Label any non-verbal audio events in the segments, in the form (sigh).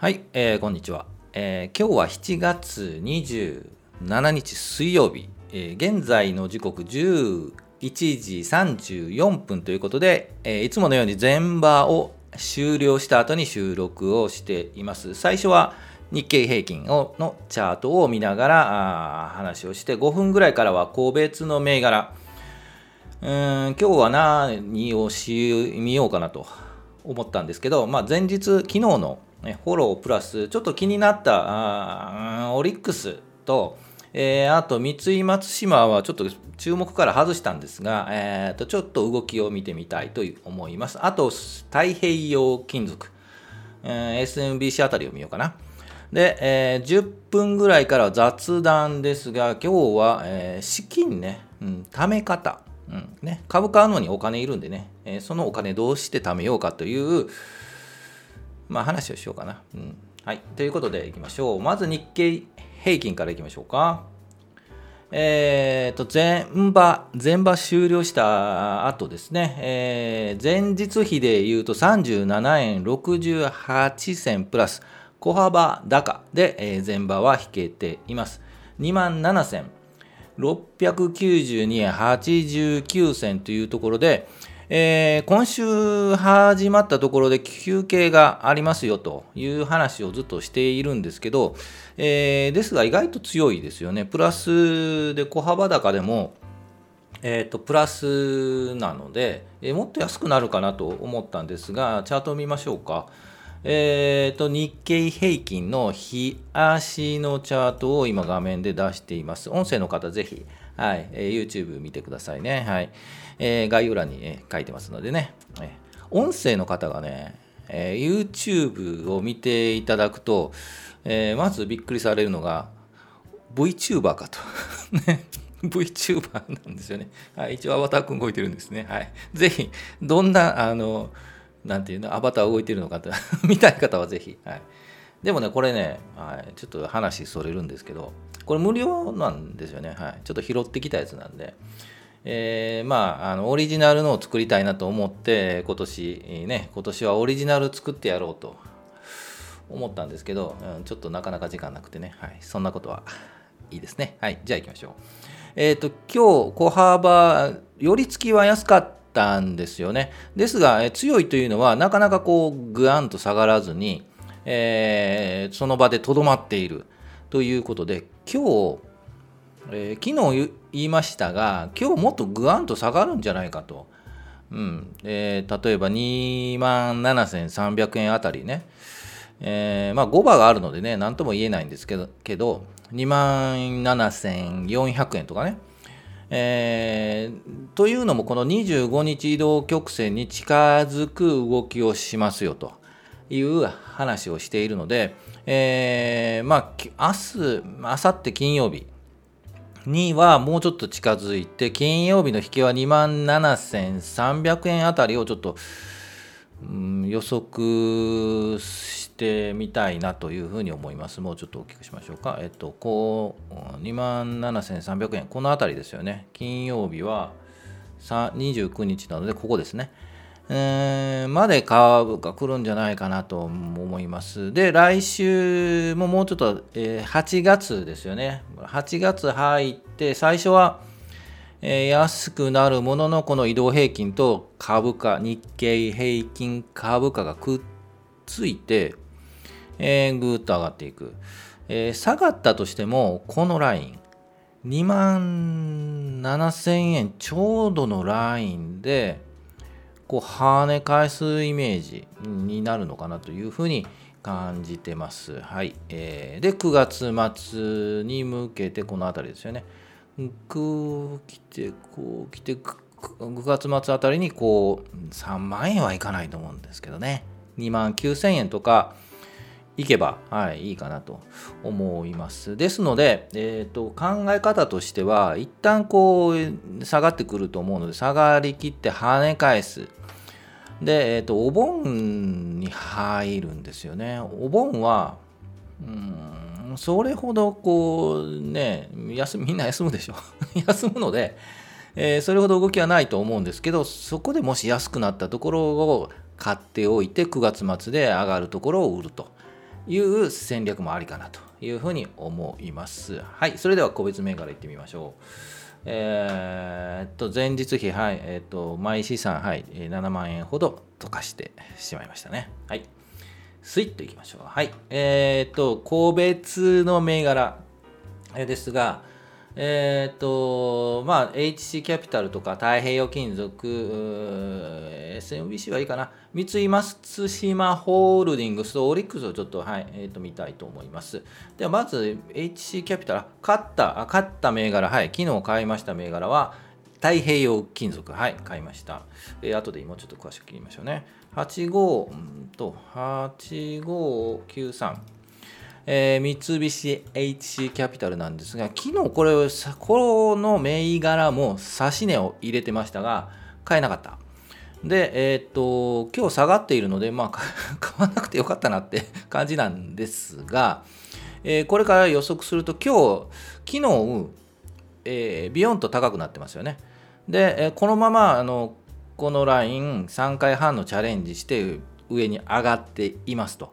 はい、えーこんにちは、えー今日は7月27日水曜日、えー現在の時刻11時34分ということで、えーいつものように全場を終了した後に収録をしています。最初は日経平均をのチャートを見ながらあ話をして5分ぐらいからは個別の銘柄。うん今日は何をし見ようかなと思ったんですけど、まあ、前日、昨日のフォロープラス、ちょっと気になったオリックスと、えーあと三井松島はちょっと注目から外したんですが、えーとちょっと動きを見てみたいと思います。あと、太平洋金属、えー SMBC あたりを見ようかな。で、えー10分ぐらいから雑談ですが、今日は、えー資金ね、うん、貯め方、うんね、株買うのにお金いるんでね、えーそのお金どうして貯めようかという、まあ、話をしようかな。うんはい、ということでいきましょう。まず日経平均からいきましょうか。えー、と全場、全場終了した後ですね、えー前日比で言うと37円68銭プラス、小幅高で、えー前場は引けています。2万7692円89銭というところで、えー今週始まったところで休憩がありますよという話をずっとしているんですけど、えーですが意外と強いですよね。プラスで小幅高でも、えーとプラスなので、えーもっと安くなるかなと思ったんですが、チャートを見ましょうか。えーと日経平均の日足のチャートを今画面で出しています。音声の方ぜひ、はいえー YouTube 見てくださいね。はいえー概要欄に、えー書いてますのでね。え音声の方がね、えー YouTube を見ていただくと、えーまずびっくりされるのが VTuber かと。ね VTuber なんですよね。はい、一応アバターくん動いてるんですね。はい。ぜひ、どんな、あの、なんていうの、アバター動いてるのかと (laughs) 見たい方はぜひ。はい。でもね、これね、はい、ちょっと話それるんですけど、これ無料なんですよね。はい。ちょっと拾ってきたやつなんで。えーまあ、あのオリジナルのを作りたいなと思って今年ね今年はオリジナル作ってやろうと思ったんですけど、うん、ちょっとなかなか時間なくてね、はい、そんなことはいいですね。はい、じゃあ行きましょう。えっ、と、今日、小幅、寄り付きは安かったんですよね。ですが、え強いというのは、なかなかこう、ぐわんと下がらずに、えーその場でとどまっているということで、今日、えー昨日言いましたが、今日もっとぐわんと下がるんじゃないかと。うん。えー例えば2万7300円あたりね、えーまあ、5場があるのでね、なんとも言えないんですけど、けど2万7400円とかね、えーというのも、この25日移動曲線に近づく動きをしますよと。いう話をしているので、えーまあ、明日、明後日金曜日、にはもうちょっと近づいて、金曜日の引けは2万7300円あたりをちょっと、うん予測してみたいなというふうに思います。もうちょっと大きくしましょうか。えっと、こう、2万7300円、このあたりですよね。金曜日は29日なので、ここですね。えーまで株が来るんじゃないかなと思います。で、来週ももうちょっと、えー8月ですよね。8月入って、最初は、えー安くなるものの、この移動平均と株価、日経平均株価がくっついて、えーぐーっと上がっていく。えー下がったとしても、このライン、2万7000円ちょうどのラインで、こう跳ね返すイメージになるのかなというふうに感じてます。はい。えーで、9月末に向けてこの辺りですよね。こう来て、こう来て、9月末あたりにこう3万円はいかないと思うんですけどね。2万9000円とかいけば、はい、いいかなと思います。ですので、えー、と考え方としては、一旦こう下がってくると思うので、下がりきって跳ね返す。で、えー、とお盆に入るんですよね。お盆は、うん、それほどこうね、休みんな休むでしょ。(laughs) 休むので、えーそれほど動きはないと思うんですけど、そこでもし安くなったところを買っておいて、9月末で上がるところを売るという戦略もありかなというふうに思います。はい、それでは個別銘柄いってみましょう。えー、っと、前日比、はい、えー、っと、毎資産、はい、7万円ほど溶かしてしまいましたね。はい。スイッといきましょう。はい。えー、っと、個別の銘柄ですが、えっ、ー、と、まあ、HC キャピタルとか太平洋金属、SMBC はいいかな、三井松島ホールディングスとオリックスをちょっと、はい、えー、と見たいと思います。では、まず HC キャピタル、勝った、勝った銘柄、はい、昨日買いました銘柄は、太平洋金属、はい、買いました。えー、後で今ちょっと詳しく切りましょうね。85と8593。えー、三菱 HC キャピタルなんですが、昨日これ、この銘柄も指値を入れてましたが、買えなかった。で、えー、っと、今日下がっているので、まあ、(laughs) 買わなくてよかったなって (laughs) 感じなんですが、えー、これから予測すると、今日、昨日、えー、ビヨンと高くなってますよね。で、えこのまま、あの、このライン3回半のチャレンジして上に上がっていますと、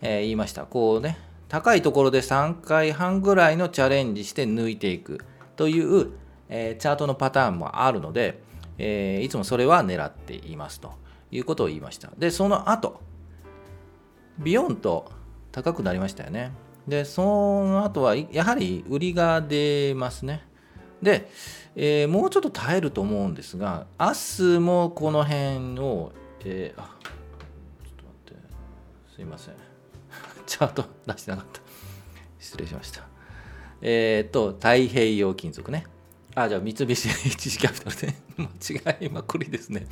え言いました。こうね、高いところで3回半ぐらいのチャレンジして抜いていくという、えー、チャートのパターンもあるので、えー、いつもそれは狙っていますということを言いました。で、その後、ビヨンと高くなりましたよね。で、その後はやはり売りが出ますね。で、えー、もうちょっと耐えると思うんですが、明日もこの辺を、えー、あ、ちょっと待って、すいません。(laughs) チャート出してなかった。失礼しました。えっ、と、太平洋金属ね。あ、じゃあ、三菱 HG キャピタルで、(laughs) 間違いまくりですね。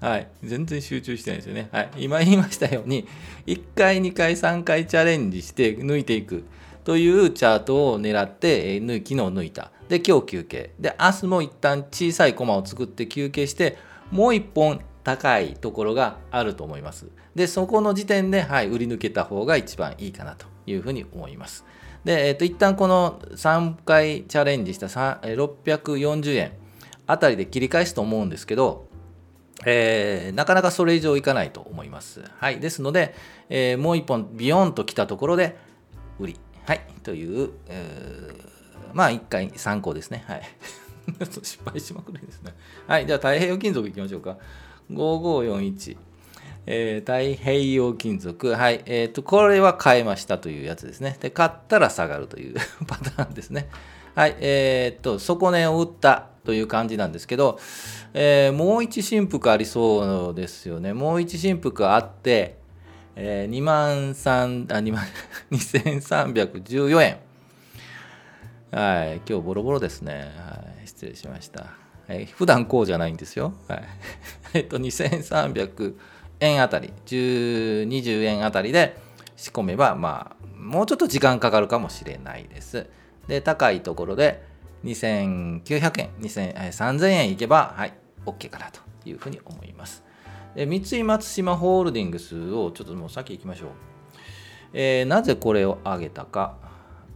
はい。全然集中してないですよね。はい。今言いましたように、1回、2回、3回チャレンジして抜いていくというチャートを狙って、えー、昨日抜いた。で、今日休憩。で、明日も一旦小さいコマを作って休憩して、もう1本高いところがあると思います。で、そこの時点で、はい、売り抜けた方が一番いいかなというふうに思います。で、えっ、と、一旦この3回チャレンジした640円あたりで切り返すと思うんですけど、えー、なかなかそれ以上いかないと思います。はい。ですので、えー、もう一本ビヨンと来たところで、売り。はい。という、えー、まあ、一回参考ですね。はい。(laughs) 失敗しまくりですね。はい。じゃあ、太平洋金属いきましょうか。5541。えー、太平洋金属。はい。えっ、ー、と、これは買えましたというやつですね。で、買ったら下がるという (laughs) パターンですね。はい。えっ、ー、と、底値を打ったという感じなんですけど、えー、もう一振幅ありそうですよね。もう一振幅あって、えー、2万3、あ、2万、(laughs) 2314円。はい。今日ボロボロですね。はい。失礼しました。はい。普段こうじゃないんですよ。はい。(laughs) えっと、2300円あたり、10、20円あたりで仕込めば、まあ、もうちょっと時間かかるかもしれないです。で、高いところで2900円、2000 3000円いけば、はい、OK かなというふうに思います。で三井松島ホールディングスをちょっともう先行きましょう。えー、なぜこれを上げたか。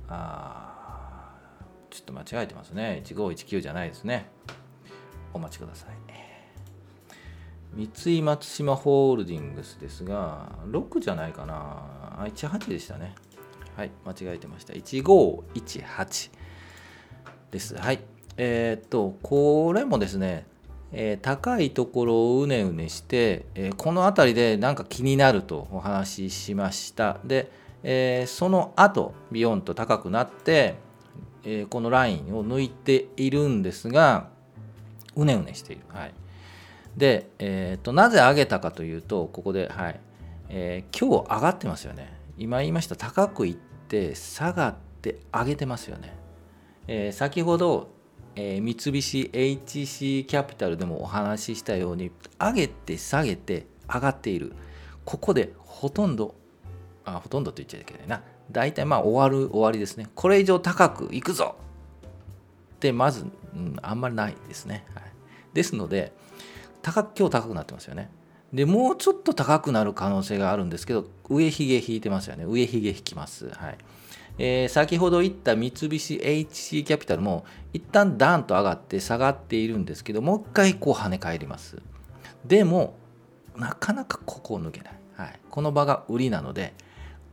あちょっと間違えてますね。1519じゃないですね。お待ちください。三井松島ホールディングスですが、6じゃないかな。18でしたね。はい、間違えてました。1518です。はい。えー、っと、これもですね、えー、高いところをうねうねして、えー、この辺りでなんか気になるとお話ししました。で、えその後、ビヨンと高くなって、えこのラインを抜いているんですが、うねうねしている。はい。で、えーと、なぜ上げたかというと、ここで、はいえー、今日上がってますよね。今言いました、高くいって下がって上げてますよね。えー、先ほど、えー、三菱 HC キャピタルでもお話ししたように、上げて下げて上がっている。ここでほとんど、あほとんどと言っちゃいけないな。大体まあ終わる終わりですね。これ以上高くいくぞってまず、うん、あんまりないですね。はい、ですので、高今日高くなってますよね。でもうちょっと高くなる可能性があるんですけど上髭引いてますよね上髭引きます。はいえー、先ほど言った三菱 HC キャピタルも一旦ダーンと上がって下がっているんですけどもう一回こう跳ね返ります。でもなかなかここを抜けない。はい、この場が売りなので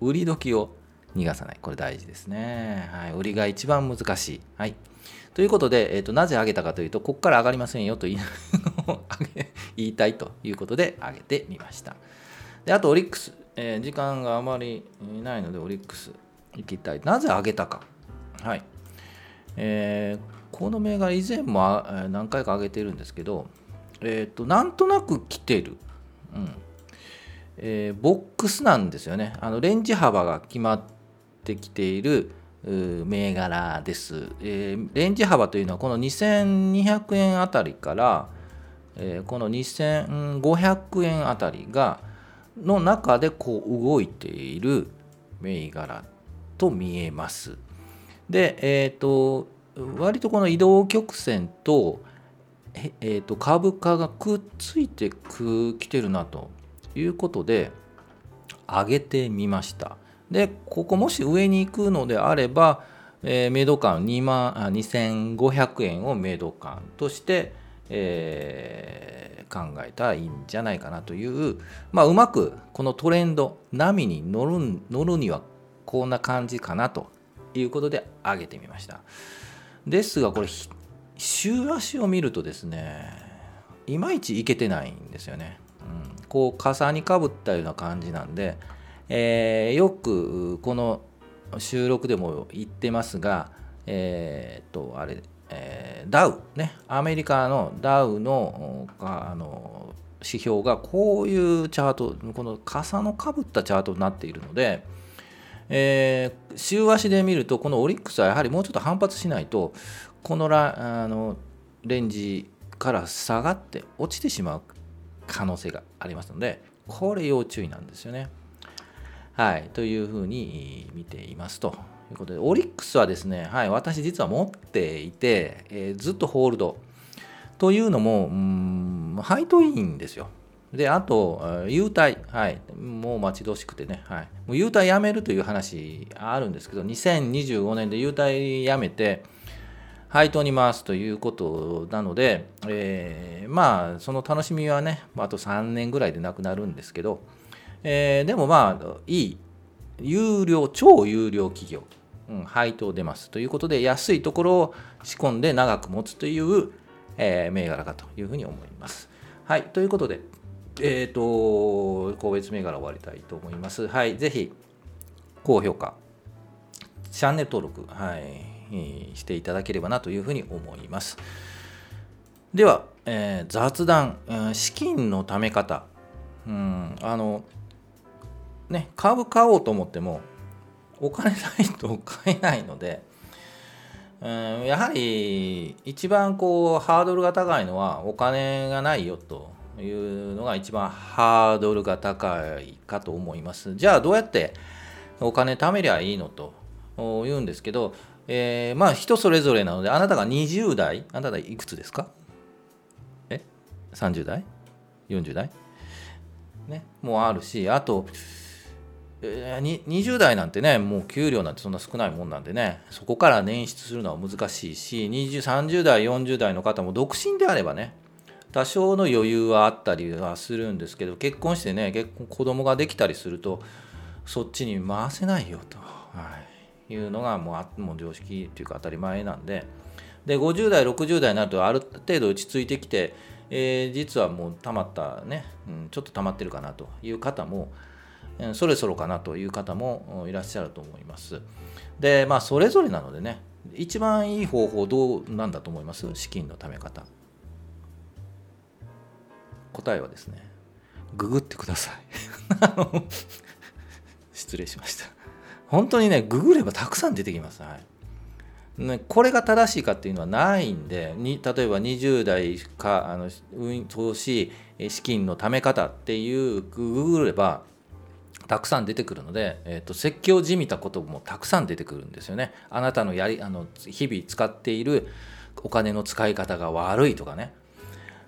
売り時を逃がさない。これ大事ですね、はい、売りが一番難しい、はい、ということで、えーと、なぜ上げたかというとここから上がりませんよと言い (laughs) たいということで上げてみました。であとオリックス、えー、時間があまりないのでオリックスいきたい。なぜ上げたか。はい。えー、この銘柄以前も何回か上げてるんですけど、えーと、なんとなく来てる、うん。えー、ボックスなんですよね。あのレンジ幅が決まってきている銘柄です、えー、レンジ幅というのはこの2200円あたりから、えー、この2500円あたりがの中でこう動いている銘柄と見えますでえ、ー、と割とこの移動曲線と,、えー、と株価がくっついてきてるなということで上げてみました。でここもし上に行くのであれば、えー、メイド感2万あ2500円をメイド感として、えー、考えたらいいんじゃないかなという、まあ、うまくこのトレンド波に乗る乗るにはこんな感じかなということで上げてみました。ですがこれ週足を見るとですねいまいちいけてないんですよね。うん、こう傘にかぶったような感じなんで、えー、よくこの収録でも言ってますがえー、っとあれ、えー、ダウねアメリカのダウのあの指標がこういうチャートこの傘のかぶったチャートになっているので、えー、週足で見るとこのオリックスはやはりもうちょっと反発しないとこのラあのレンジから下がって落ちてしまう可能性がありますのでこれ要注意なんですよね。はい、というふうに見ていますということでオリックスはですね、はい、私実は持っていて、えー、ずっとホールドというのもうん配当いいんですよ。で、あと、優待、はい、もう待ち遠しくてね、はい、もう優待やめるという話あるんですけど、2025年で優待やめて、配当に回すということなので、えー、まあ、その楽しみはね、あと3年ぐらいでなくなるんですけど、えー、でもまあ、いい、有料、超有料企業、うん、配当出ますということで、安いところを仕込んで長く持つという、えー、銘柄かというふうに思います。はい、ということで、えっ、ー、と、個別銘柄終わりたいと思います。はい、ぜひ、高評価、チャンネル登録、はい、していただければなというふうに思います。では、えー、雑談、資金のため方、うん、あの、ね、株買おうと思っても、お金ないと買えないので、うん、やはり一番こうハードルが高いのはお金がないよというのが一番ハードルが高いかと思います。じゃあどうやってお金貯めりゃいいのと言うんですけど、えー、まあ人それぞれなのであなたが20代あなたいくつですか？え ?30 代 ?40 代？ねもうあるしあと、えー、20代なんてねもう給料なんてそんな少ないもんなんでねそこから捻出するのは難しいし30代40代の方も独身であればね多少の余裕はあったりはするんですけど結婚してね結婚子供ができたりするとそっちに回せないよと、はい、いうのがもうもう常識っていうか当たり前なんで。で50代60代になるとある程度落ち着いてきて、えー、実はもうたまったね、うん、ちょっと溜まってるかなという方もそろそろかなという方もいらっしゃると思います。でまあそれぞれなのでね一番いい方法どうなんだと思います？資金のため方。答えはですねググってください。(laughs) 失礼しました。本当にねググればたくさん出てきます、はい。ね、これが正しいかっていうのはないんでに例えば20代かあの投資資金のため方っていうググればたくさん出てくるので、えーと、説教じみたこともたくさん出てくるんですよね。あなたのやりあの日々使っているお金の使い方が悪いとかね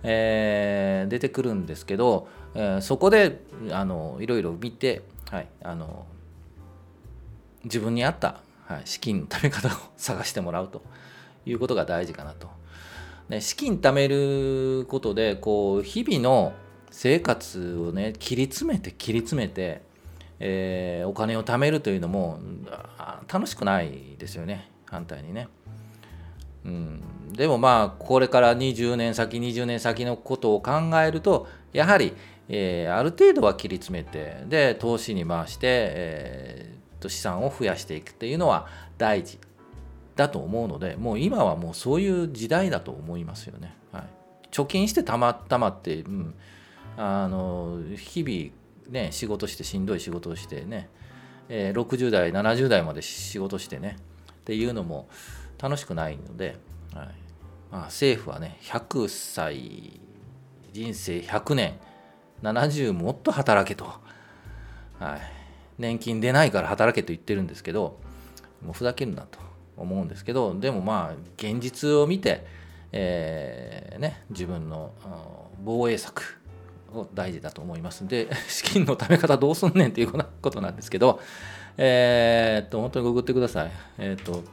えー、出てくるんですけど、えー、そこであのいろいろ見て、はい、あの自分に合った、はい、資金のため方を探してもらうということが大事かなと。ね、資金貯めることでこう日々の生活をね切り詰めて切り詰めて、えー、お金を貯めるというのも楽しくないですよね反対にね。うん、でもまあこれから20年先20年先のことを考えるとやはり、えー、ある程度は切り詰めてで投資に回して、えー、と資産を増やしていくっていうのは大事だと思うのでもう今はもうそういう時代だと思いますよね。はい、貯金してたまたまって、うん、あの日々ね仕事してしんどい仕事をしてね、えー、60代70代まで仕事してねっていうのも楽しくないので、はい。まあ、政府はね100歳人生100年70もっと働けと、はい、年金出ないから働けと言ってるんですけどもうふざけるなと思うんですけどでもまあ現実を見て、えーね、自分の防衛策を大事だと思いますで (laughs) 資金のため方どうすんねんっていうことなんですけどえー、っと本当にググってくださいえー、っと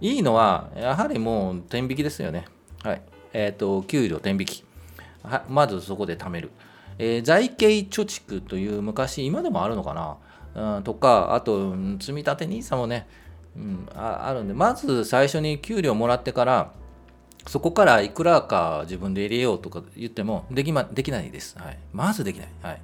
いいのは、やはりもう天引きですよね。はい。えっ、と、給料天引き。はまずそこで貯める。え、財形貯蓄という昔、今でもあるのかな、うん、とか、あと、積立 NISA もね、うん、ああるんで、まず最初に給料もらってから、そこからいくらか自分で入れようとか言ってもでき,、ま、できないです。はい、まずできない。はい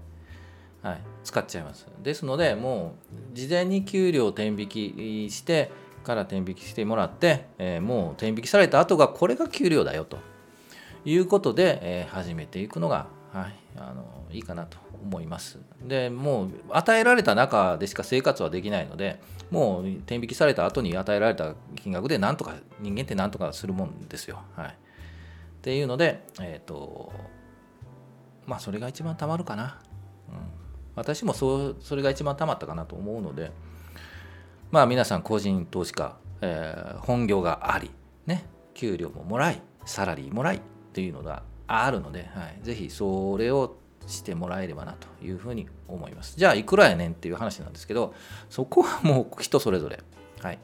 はい、使っちゃいます。ですので、もう事前に給料を天引きして、から転引きしてもらって、えー、もう転引きされた後がこれが給料だよということで、えー、始めていくのが、はい、あのいいかなと思います。でもう与えられた中でしか生活はできないのでもう転引きされた後に与えられた金額でなんとか人間ってなんとかするもんですよ。はい、っていうので、えっ、ー、とまあそれが一番たまるかな。うん、私もそうそれが一番たまったかなと思うので。まあ皆さん個人投資家、えー、本業があり、ね、給料ももらい、サラリーもらいっていうのがあるので、はい、ぜひそれをしてもらえればなというふうに思います。じゃあいくらやねんっていう話なんですけど、そこはもう人それぞれ。はい。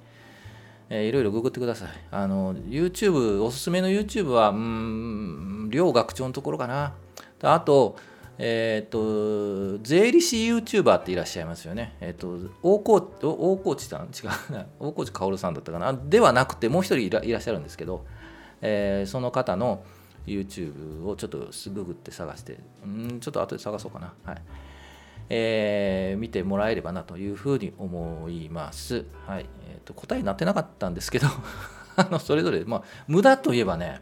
えー、いろいろググってください。あの、YouTube、おすすめの YouTube は、うん、両学長のところかな。あと、えっ、ー、と、税理士 YouTuber っていらっしゃいますよね。えっ、ー、と、大河大河内さん？違うな。大河内薫さんだったかな。ではなくて、もう一人いらっしゃるんですけど、えー、その方の YouTube をちょっとすぐぐって探して、うんちょっと後で探そうかな。はい。えー、見てもらえればなというふうに思います。はい。えっ、ー、と、答えになってなかったんですけど (laughs) あの、それぞれ、まあ、無駄といえばね、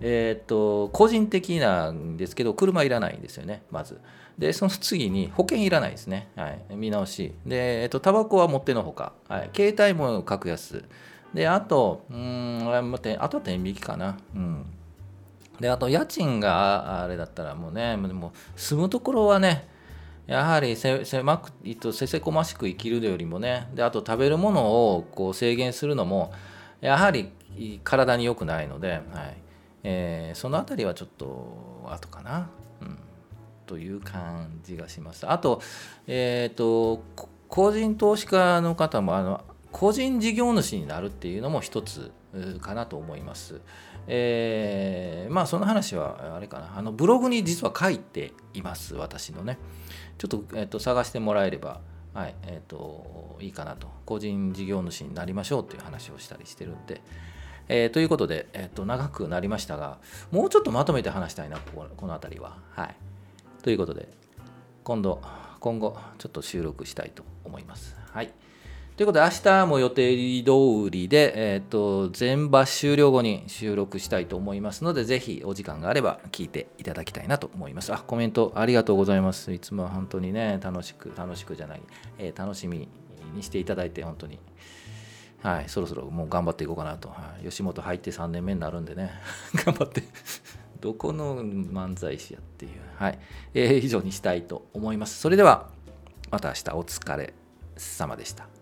えっ、と、個人的なんですけど、車いらないんですよね、まず。で、その次に保険いらないですね。はい。見直し。で、えっ、と、タバコは持ってのほか。はい。携帯も格安。で、あと、うん、待って、あとは天引きかな。うん。で、あと、家賃があれだったらもうね、でも住むところはね、やはり狭く、せせこましく生きるよりもね、で、あと食べるものをこう制限するのも、やはり体に良くないので、はい。えー、その辺りはちょっと後かな、うん、という感じがします。あと,、えーと、個人投資家の方もあの個人事業主になるっていうのも一つかなと思います。えー、まあその話はあれかなあのブログに実は書いています私のねちょっと,、えーと、探してもらえればはいえーといいかなと個人事業主になりましょうっていう話をしたりしてるんで、えー、ということで、えー、と長くなりましたが、もうちょっとまとめて話したいな、ここの辺りは。はい。ということで、今度、今後、ちょっと収録したいと思います。はい。ということで、明日も予定通りで、えっ、ー、と、全場終了後に収録したいと思いますので、ぜひお時間があれば聞いていただきたいなと思います。あ、コメントありがとうございます。いつも本当にね、楽しく、楽しくじゃない、えー、楽しみにしていただいて、本当に。はい、そろそろもう頑張っていこうかなと、吉本入って3年目になるんでね。(laughs) 頑張って。どこの漫才師やっていう、はいえー、以上にしたいと思います。それではまた明日お疲れ様でした。